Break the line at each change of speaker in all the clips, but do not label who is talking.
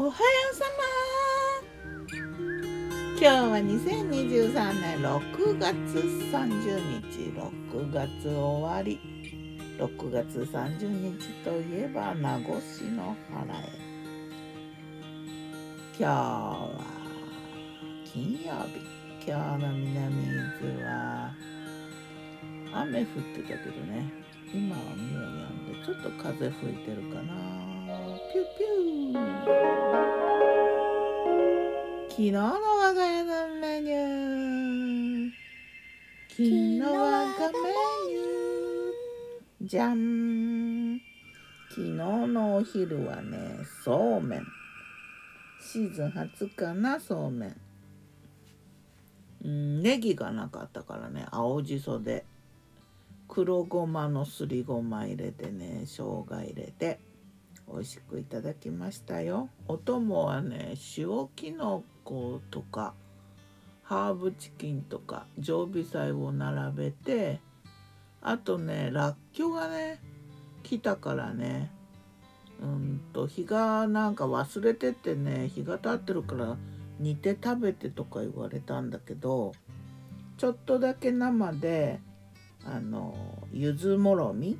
おはようさま。今日は2023年6月30日6月終わり。6月30日といえば名護市の原へ。今日は金曜日。今日の南伊豆は雨降ってたけどね。今はもうやんでちょっと風吹いてるかな。ピュピュ昨日の我が家のメニュー。昨日我がメニュー。じゃん昨日のお昼はねそうめん。シーズン初かなそうめん。うんネギがなかったからね青じそで。黒ごまのすりごま入れてね生姜入れて。美味しくいただきましたよ。お供はね塩きのことかハーブチキンとか常備菜を並べてあとねらっきょうがね来たからねうんと日がなんか忘れててね日が経ってるから煮て食べてとか言われたんだけどちょっとだけ生であの柚子もろみ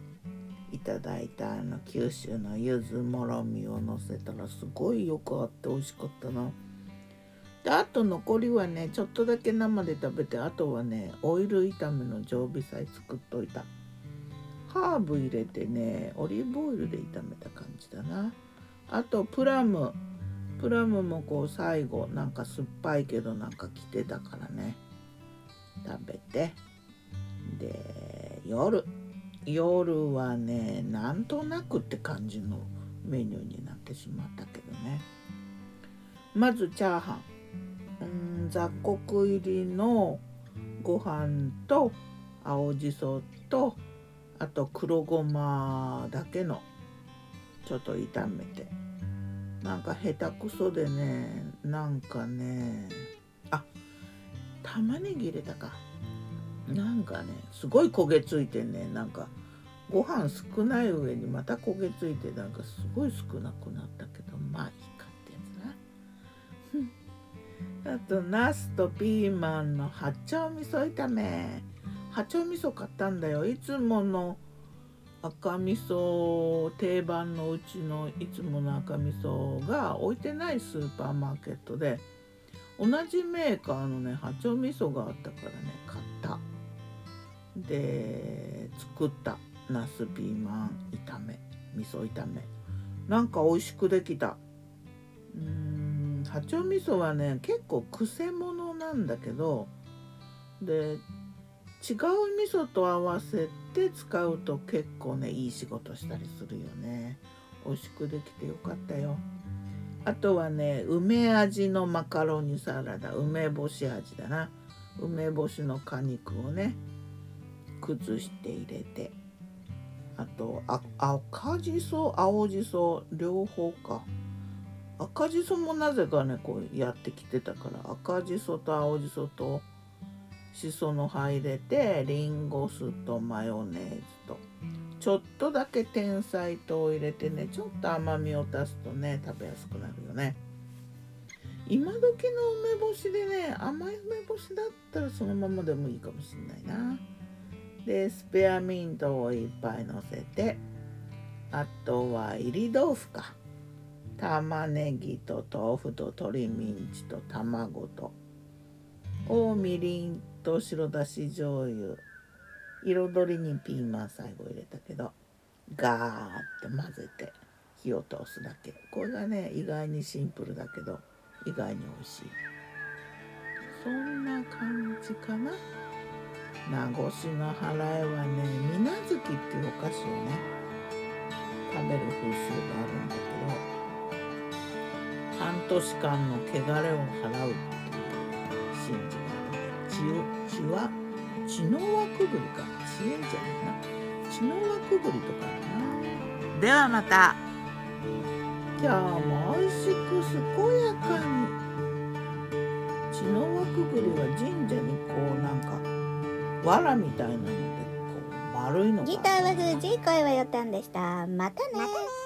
いただいたあの九州の柚子もろみをのせたらすごいよくあって美味しかったな。であと残りはねちょっとだけ生で食べてあとはねオイル炒めの常備菜作っといた。ハーブ入れてねオリーブオイルで炒めた感じだな。あとプラムプラムもこう最後なんか酸っぱいけどなんか来てたからね食べてで夜夜はねなんとなくって感じのメニューになってしまったけどね。まずチャーハン。うん雑穀入りのご飯と青じそとあと黒ごまだけのちょっと炒めて。なんか下手くそでねなんかねあ玉ねぎ入れたか。なんかねすごい焦げついてね。なんかご飯少ない上にまた焦げついてなんかすごい少なくなったけどまあいいかってやつな。あとナスとピーマンの八丁味噌炒め。八丁味噌買ったんだよ。いつもの赤味噌定番のうちのいつもの赤味噌が置いてないスーパーマーケットで。同じメーカーのね八丁味噌があったからね買った。で作った。ナスピーマン炒め味噌炒め。なんか美味しくできた。うーん八丁味噌はね結構くせ者なんだけどで違う味噌と合わせて使うと結構ねいい仕事したりするよね。美味しくできてよかったよ。あとはね梅味のマカロニサラダ。梅干し味だな。梅干しの果肉をね崩して入れて。あとあ赤じそ青じそ両方か。赤じそもなぜかねこうやってきてたから赤じそと青じそとしその葉入れてリンゴ酢とマヨネーズと。ちょっとだけ天才糖を入れてねちょっと甘みを足すとね食べやすくなるよね。今時の梅干しでね甘い梅干しだったらそのままでもいいかもしんないな。でスペアミントをいっぱいのせてあとは入り豆腐か。玉ねぎと豆腐と鶏ミンチと卵と。おみりんと白だし醤油。彩りにピーマン最後入れたけどガーッて混ぜて火を通すだけ。これがね意外にシンプルだけど意外に美味しい。そんな感じかな。名護市の払いはね水無月っていうお菓子をね食べる風習があるんだけど半年間の汚れを払うっていう信じがある血血は血の輪くぐりか。知恵じゃないな。血の輪くぐりとかな。ではまた。今日も美味しく健やかに血の輪くぐりは藁みたいなのでこう丸いのが。
ギターは藤井声はよたんでした。またね